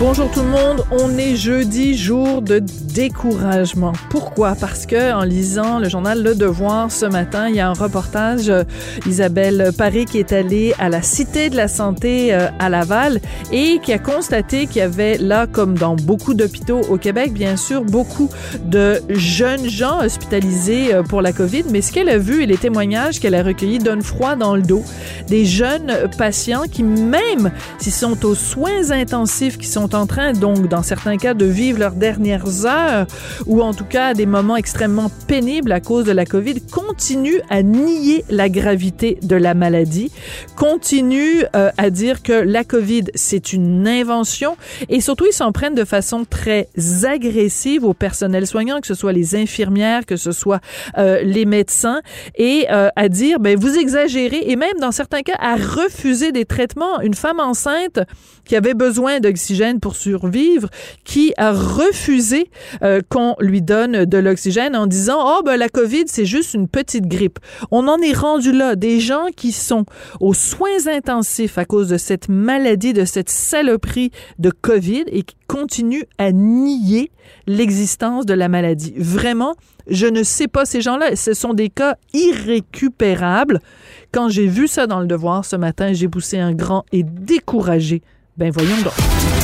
Bonjour tout le monde, on est jeudi, jour de découragement. Pourquoi? Parce que en lisant le journal Le Devoir ce matin, il y a un reportage, euh, Isabelle Paris qui est allée à la Cité de la Santé euh, à Laval et qui a constaté qu'il y avait là, comme dans beaucoup d'hôpitaux au Québec, bien sûr, beaucoup de jeunes gens hospitalisés euh, pour la COVID, mais ce qu'elle a vu et les témoignages qu'elle a recueillis donnent froid dans le dos. Des jeunes patients qui, même s'ils sont aux soins intensifs, qui sont en train, donc, dans certains cas, de vivre leurs dernières heures ou en tout cas des moments extrêmement pénibles à cause de la COVID, continuent à nier la gravité de la maladie, continuent euh, à dire que la COVID, c'est une invention et surtout, ils s'en prennent de façon très agressive au personnel soignant, que ce soit les infirmières, que ce soit euh, les médecins, et euh, à dire, ben, vous exagérez, et même dans certains cas, à refuser des traitements. Une femme enceinte qui avait besoin d'oxygène pour survivre, qui a refusé euh, qu'on lui donne de l'oxygène en disant oh ben la Covid c'est juste une petite grippe. On en est rendu là des gens qui sont aux soins intensifs à cause de cette maladie de cette saloperie de Covid et qui continuent à nier l'existence de la maladie. Vraiment, je ne sais pas ces gens-là, ce sont des cas irrécupérables. Quand j'ai vu ça dans le devoir ce matin, j'ai poussé un grand et découragé ben voyons donc.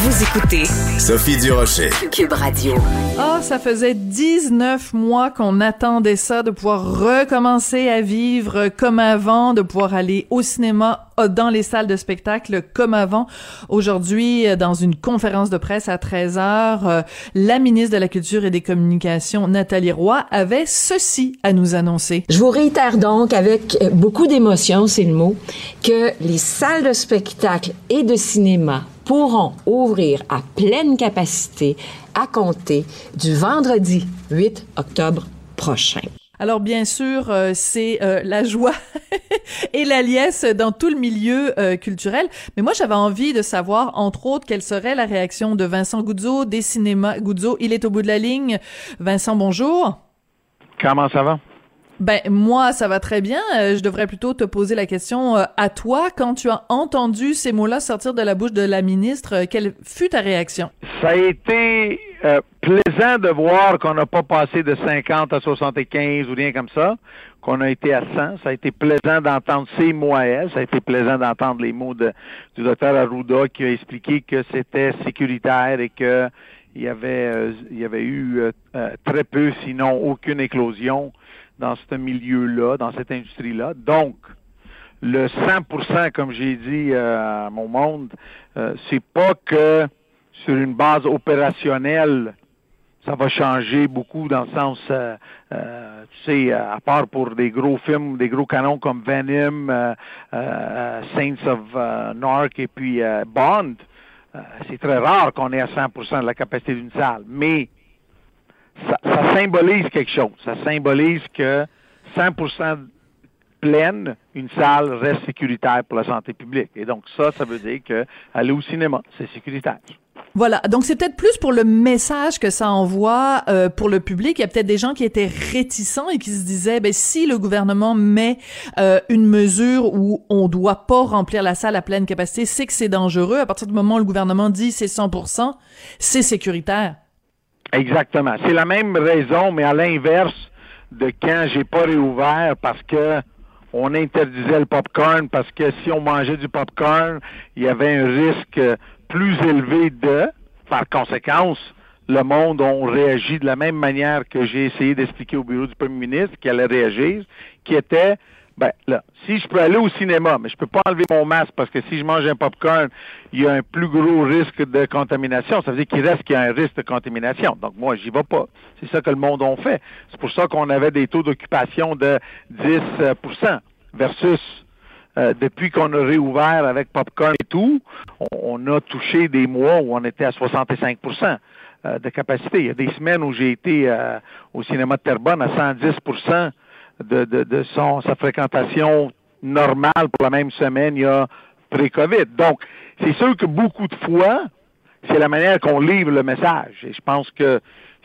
Vous écoutez Sophie Durocher. Cube Radio. Ah, ça faisait 19 mois qu'on attendait ça, de pouvoir recommencer à vivre comme avant, de pouvoir aller au cinéma, euh, dans les salles de spectacle comme avant. Aujourd'hui, euh, dans une conférence de presse à 13 heures, euh, la ministre de la Culture et des Communications, Nathalie Roy, avait ceci à nous annoncer. Je vous réitère donc avec beaucoup d'émotion, c'est le mot, que les salles de spectacle et de cinéma pourront ouvrir à pleine capacité à compter du vendredi 8 octobre prochain. Alors bien sûr, euh, c'est euh, la joie et la liesse dans tout le milieu euh, culturel. Mais moi, j'avais envie de savoir, entre autres, quelle serait la réaction de Vincent Goudzo des cinémas Goudzo. Il est au bout de la ligne. Vincent, bonjour. Comment ça va? Ben moi, ça va très bien. Euh, je devrais plutôt te poser la question euh, à toi quand tu as entendu ces mots-là sortir de la bouche de la ministre. Euh, quelle fut ta réaction? Ça a été plaisant de voir qu'on n'a pas passé de 50 à 75 ou rien comme ça, qu'on a été à 100. Ça a été plaisant d'entendre ces mots à elle. Ça a été plaisant d'entendre les mots de, du docteur Arruda qui a expliqué que c'était sécuritaire et que il y avait, il y avait eu très peu, sinon aucune éclosion dans ce milieu-là, dans cette industrie-là. Donc, le 100%, comme j'ai dit euh, à mon monde, euh, c'est pas que sur une base opérationnelle, ça va changer beaucoup dans le sens, euh, tu sais, à part pour des gros films, des gros canons comme Venom, Saints of Narc et puis Bond, c'est très rare qu'on ait à 100% de la capacité d'une salle. Mais ça, symbolise quelque chose. Ça symbolise que 100% pleine, une salle reste sécuritaire pour la santé publique. Et donc ça, ça veut dire que aller au cinéma, c'est sécuritaire. Voilà, donc c'est peut-être plus pour le message que ça envoie euh, pour le public. Il y a peut-être des gens qui étaient réticents et qui se disaient, ben si le gouvernement met euh, une mesure où on doit pas remplir la salle à pleine capacité, c'est que c'est dangereux. À partir du moment où le gouvernement dit c'est 100%, c'est sécuritaire. Exactement. C'est la même raison, mais à l'inverse de quand j'ai pas réouvert parce que on interdisait le popcorn parce que si on mangeait du popcorn, il y avait un risque plus élevé de, par conséquence, le monde a réagi de la même manière que j'ai essayé d'expliquer au bureau du premier ministre qui allait réagir, qui était ben là, si je peux aller au cinéma, mais je peux pas enlever mon masque parce que si je mange un popcorn, il y a un plus gros risque de contamination. Ça veut dire qu'il reste qu'il y a un risque de contamination. Donc moi, j'y vais pas. C'est ça que le monde a fait. C'est pour ça qu'on avait des taux d'occupation de 10% versus euh, depuis qu'on a réouvert avec popcorn et tout, on, a touché des mois où on était à 65% euh, de capacité. Il y a des semaines où j'ai été euh, au cinéma de Terrebonne à 110 de, de, de son, sa fréquentation normal pour la même semaine il y a pré-COVID. Donc, c'est sûr que beaucoup de fois, c'est la manière qu'on livre le message. Et je pense que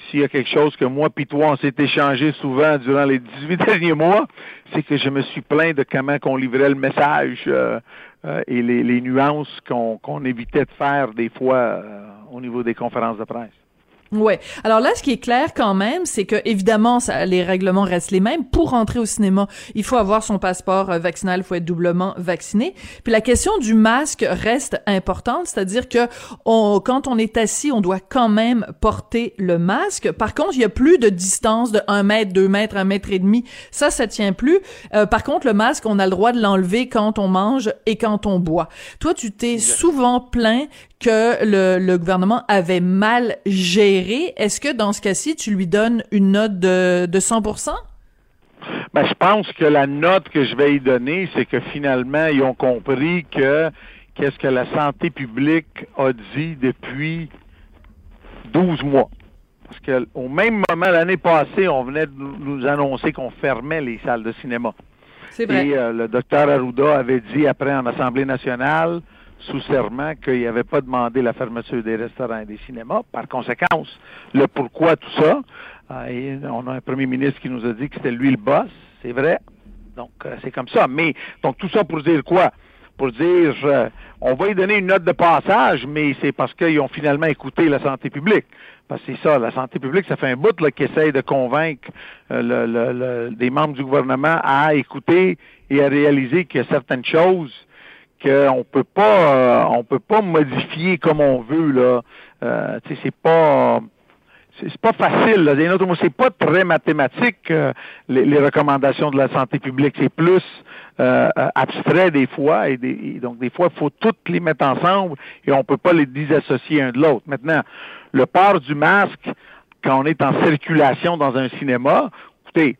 s'il y a quelque chose que moi puis toi, on s'est échangé souvent durant les 18 derniers mois, c'est que je me suis plaint de comment qu'on livrait le message euh, euh, et les, les nuances qu'on qu'on évitait de faire des fois euh, au niveau des conférences de presse. Ouais. Alors là, ce qui est clair quand même, c'est que évidemment, ça, les règlements restent les mêmes. Pour entrer au cinéma, il faut avoir son passeport euh, vaccinal, il faut être doublement vacciné. Puis la question du masque reste importante, c'est-à-dire que on, quand on est assis, on doit quand même porter le masque. Par contre, il y a plus de distance de 1 mètre, 2 mètres, 1 mètre et demi. Ça, ça tient plus. Euh, par contre, le masque, on a le droit de l'enlever quand on mange et quand on boit. Toi, tu t'es souvent plaint que le, le, gouvernement avait mal géré. Est-ce que dans ce cas-ci, tu lui donnes une note de, de 100 ben, je pense que la note que je vais y donner, c'est que finalement, ils ont compris que qu'est-ce que la santé publique a dit depuis 12 mois. Parce qu'au même moment, l'année passée, on venait de nous annoncer qu'on fermait les salles de cinéma. C'est vrai. Et euh, le docteur Arruda avait dit après en Assemblée nationale, sous serment qu'il n'avait pas demandé la fermeture des restaurants et des cinémas. Par conséquent, le pourquoi tout ça, euh, on a un premier ministre qui nous a dit que c'était lui le boss, c'est vrai. Donc, euh, c'est comme ça. Mais, donc, tout ça pour dire quoi? Pour dire, euh, on va y donner une note de passage, mais c'est parce qu'ils ont finalement écouté la santé publique. Parce que c'est ça, la santé publique, ça fait un bout là, qui essaye de convaincre le, des membres du gouvernement à écouter et à réaliser a certaines choses qu'on peut pas euh, on peut pas modifier comme on veut là. Euh, c'est pas c'est pas facile. Là. C'est pas très mathématique euh, les, les, recommandations de la santé publique. C'est plus euh, abstrait des fois et, des, donc des fois il faut toutes les mettre ensemble et on peut pas les disassocier un de l'autre. Maintenant, le port du masque quand on est en circulation dans un cinéma, écoutez,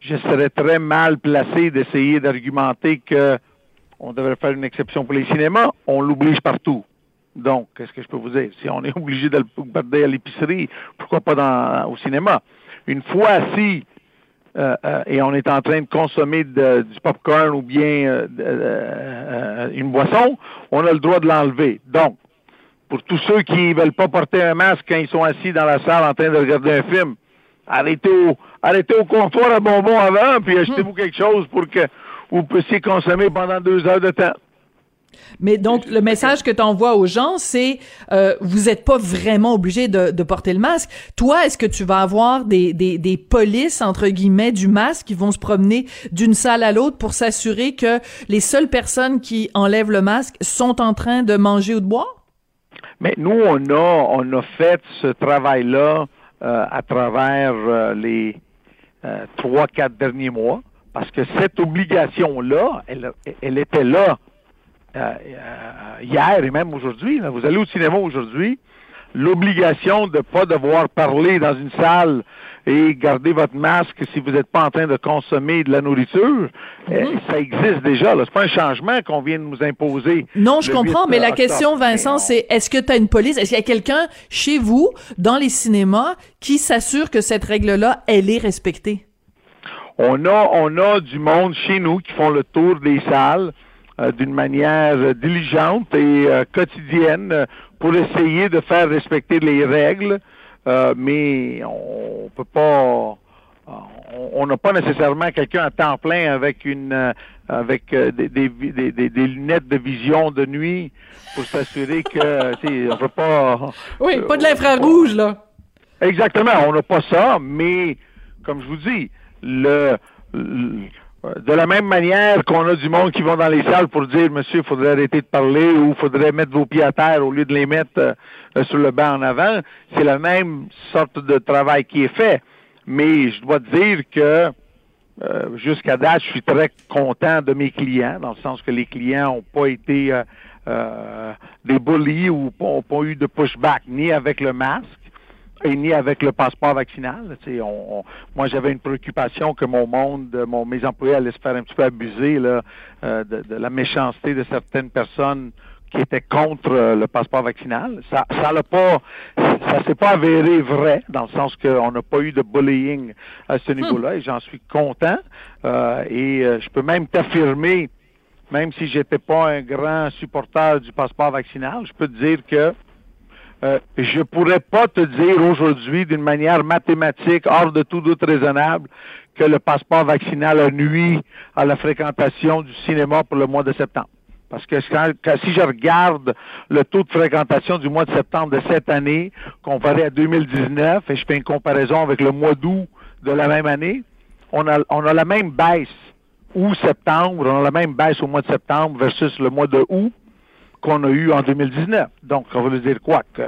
je serais très mal placé d'essayer d'argumenter que on devrait faire une exception pour les cinémas, on l'oblige partout. Donc, qu'est-ce que je peux vous dire? Si on est obligé de le garder à l'épicerie, pourquoi pas dans, au cinéma? Une fois assis euh, euh, et on est en train de consommer de, du popcorn ou bien euh, euh, une boisson, on a le droit de l'enlever. Donc, pour tous ceux qui veulent pas porter un masque quand ils sont assis dans la salle en train de regarder un film, arrêtez au, arrêtez au comptoir à bonbons avant, puis achetez-vous quelque chose pour que vous puissiez consommer pendant deux heures de temps. Mais donc, le message que tu envoies aux gens, c'est euh, vous n'êtes pas vraiment obligé de, de, porter le masque. Toi, est-ce que tu vas avoir des, des, des, polices, entre guillemets, du masque qui vont se promener d'une salle à l'autre pour s'assurer que les seules personnes qui enlèvent le masque sont en train de manger ou de boire? Mais nous, on a, on a fait ce travail-là euh, à travers euh, les trois, quatre derniers mois. Parce que cette obligation-là, elle, elle, était là euh, hier et même aujourd'hui. Vous allez au cinéma aujourd'hui, l'obligation de ne pas devoir parler dans une salle et garder votre masque si vous n'êtes pas en train de consommer de la nourriture, euh, ça existe déjà. C'est pas un changement qu'on vient de nous imposer. Non, je comprends, mais la question, Vincent, c'est est-ce que tu as une police, est-ce qu'il y a quelqu'un chez vous, dans les cinémas, qui s'assure que cette règle-là, elle est respectée? On a, on a du monde chez nous qui font le tour des salles euh, d'une manière diligente et euh, quotidienne euh, pour essayer de faire respecter les règles, mais on peut pas on n'a pas nécessairement quelqu'un à temps plein avec une avec des, des, des, des, lunettes de vision de nuit pour s'assurer que on peut pas Oui, pas de l'infrarouge là. Exactement, on n'a pas ça, mais comme je vous dis, le, de la même manière qu'on a du monde qui vont dans les salles pour dire, monsieur, il faudrait arrêter de parler ou il faudrait mettre vos pieds à terre au lieu de les mettre euh, sur le banc en avant, c'est la même sorte de travail qui est fait. Mais je dois dire que euh, jusqu'à date, je suis très content de mes clients, dans le sens que les clients n'ont pas été euh, euh, des bullies ou n'ont pas eu de pushback ni avec le masque et ni avec le passeport vaccinal. On, on, moi, j'avais une préoccupation que mon monde, mon, mes employés allaient se faire un petit peu abuser là, euh, de, de, la méchanceté de certaines personnes qui étaient contre euh, le passeport vaccinal. Ça, ça l'a pas, ça s'est pas avéré vrai dans le sens qu'on n'a pas eu de bullying à ce niveau-là et j'en suis content. Euh, et euh, je peux même t'affirmer, même si j'étais pas un grand supporter du passeport vaccinal, je peux te dire que euh, je pourrais pas te dire aujourd'hui d'une manière mathématique, hors de tout doute raisonnable, que le passeport vaccinal a nuit à la fréquentation du cinéma pour le mois de septembre. Parce que si je regarde le taux de fréquentation du mois de septembre de cette année comparé à 2019 et je fais une comparaison avec le mois d'août de la même année, on a, on a la même baisse août septembre, on a la même baisse au mois de septembre versus le mois de août qu'on a eu en 2019. Donc, ça veut dire quoi? Que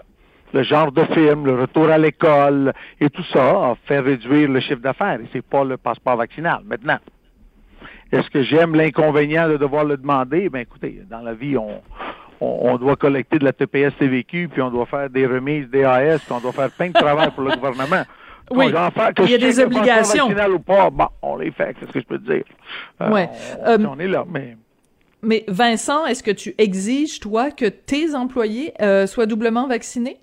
le genre de film, le retour à l'école et tout ça a fait réduire le chiffre d'affaires et c'est pas le passeport vaccinal. Maintenant, est-ce que j'aime l'inconvénient de devoir le demander? Ben écoutez, dans la vie, on, on, on doit collecter de la TPS TVQ, puis on doit faire des remises DAS, puis on doit faire plein de travail pour le gouvernement. Oui, il y a des obligations. ou pas, bon, on les fait, c'est ce que je peux te dire? Euh, Ouais. On, Euh, on est là, mais... Mais Vincent, est-ce que tu exiges, toi, que tes employés euh, soient doublement vaccinés?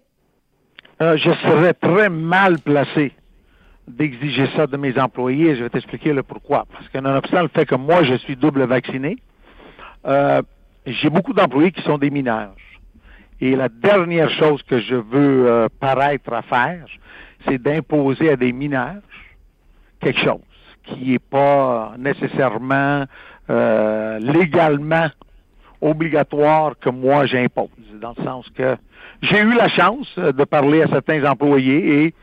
Euh, je serais très mal placé d'exiger ça de mes employés. Je vais t'expliquer le pourquoi. Parce que nonobstant le fait que moi, je suis double vacciné, euh, j'ai beaucoup d'employés qui sont des mineurs. Et la dernière chose que je veux paraître à faire, c'est d'imposer à des mineurs quelque chose qui n'est pas nécessairement euh, légalement obligatoire que moi j'impose, dans le sens que j'ai eu la chance euh, de parler à certains employés et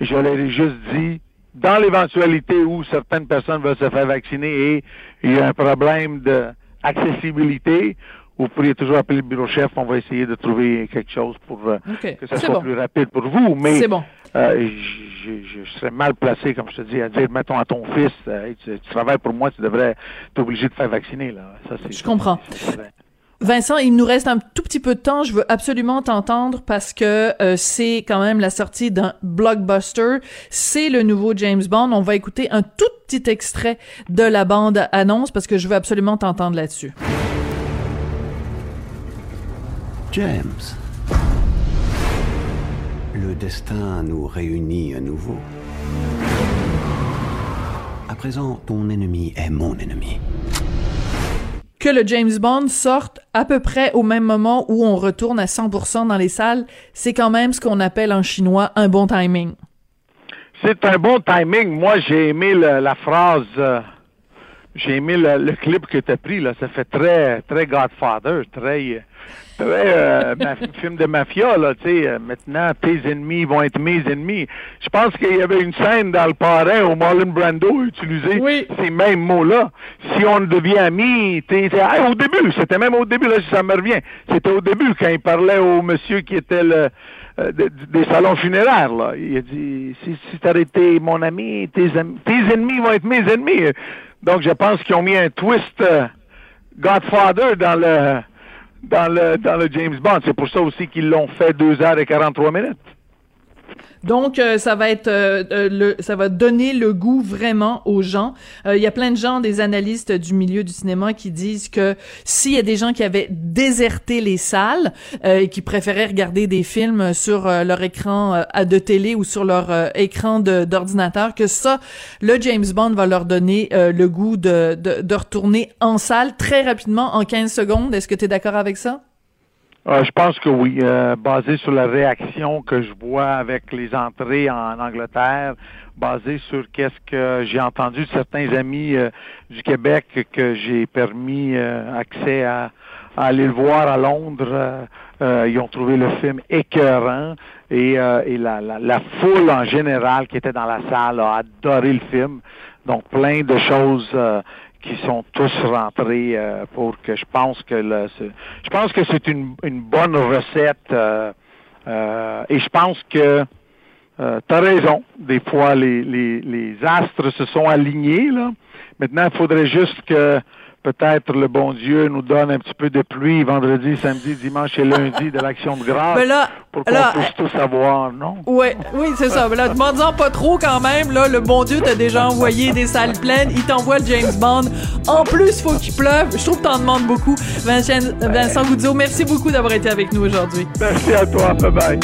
je leur ai juste dit, dans l'éventualité où certaines personnes veulent se faire vacciner et il y a un problème d'accessibilité, vous pourriez toujours appeler le bureau chef, on va essayer de trouver quelque chose pour euh, que ça soit bon. plus rapide pour vous. Mais C'est bon. Euh, je, serais mal placé, comme je te dis, à dire, mettons à ton fils, euh, Hey, tu, tu travailles pour moi, tu devrais être obligé de faire vacciner. Là. Ça, c'est, Je comprends. Vincent, il nous reste un tout petit peu de temps. Je veux absolument t'entendre parce que euh, c'est quand même la sortie d'un blockbuster. C'est le nouveau James Bond. On va écouter un tout petit extrait de la bande annonce parce que je veux absolument t'entendre là-dessus. James. Le destin nous réunit à nouveau. À présent, ton ennemi est mon ennemi. Que le James Bond sorte à peu près au même moment où on retourne à 100% dans les salles, c'est quand même ce qu'on appelle en chinois un bon timing. C'est un bon timing. Moi, j'ai aimé le- la phrase, euh, j'ai aimé le, le clip que tu as pris. Là. Ça fait très, très Godfather, très, très euh, ma- film de mafia. Là, tu sais, euh, maintenant, tes ennemis vont être mes ennemis. Je pense qu'il y avait une scène dans le parrain où Marlon Brando Oui. ces mêmes mots-là. Si on devient amis, t'es, t'es- ah, au début, c'était même au début, là, ça me revient. C'était au début quand il parlait au monsieur qui était le euh, de- des salons funéraires. Là. Il a dit si, si tu été mon ami, tes, tes ennemis vont être mes ennemis. Donc je pense qu'ils ont mis un twist euh, Godfather dans le dans le dans le James Bond. C'est pour ça aussi qu'ils l'ont fait 2 heures et 43 minutes. Donc, euh, ça va être, euh, euh, le, ça va donner le goût vraiment aux gens. Euh, Il y a plein de gens, des analystes du milieu du cinéma, qui disent que s'il y a des gens qui avaient déserté les salles euh, et qui préféraient regarder des films sur leur écran de télé ou sur leur écran d'ordinateur, que ça, le James Bond va leur donner le goût de, de, de retourner en salle très rapidement, en 15 secondes. Est-ce que tu es d'accord avec ça? Euh, je pense que oui, euh, basé sur la réaction que je vois avec les entrées en Angleterre, basé sur qu'est-ce que j'ai entendu de certains amis euh, du Québec que j'ai permis euh, accès à, aller le voir à Londres. ils ont trouvé le film écœurant et, et la, la, la foule en général qui était dans la salle a adoré le film. Donc plein de choses qui sont tous rentrés euh, pour que je pense que le, je pense que c'est une, une bonne recette euh, euh, et je pense que euh, tu as raison. Des fois, les, les, les astres se sont alignés. Là. Maintenant, il faudrait juste que peut-être le bon Dieu nous donne un petit peu de pluie vendredi, samedi, dimanche et lundi de l'action de grâce là, pour qu'on puisse tout savoir, non? Ouais, oui, c'est ça. Mais là, demande-en pas trop quand même. Là, le bon Dieu t'a déjà envoyé des salles pleines. Il t'envoie le James Bond. En plus, faut qu'il pleuve. Je trouve que t'en demandes beaucoup. Vincent, Vincent Goudzo, merci beaucoup d'avoir été avec nous aujourd'hui. Merci à toi. Bye bye.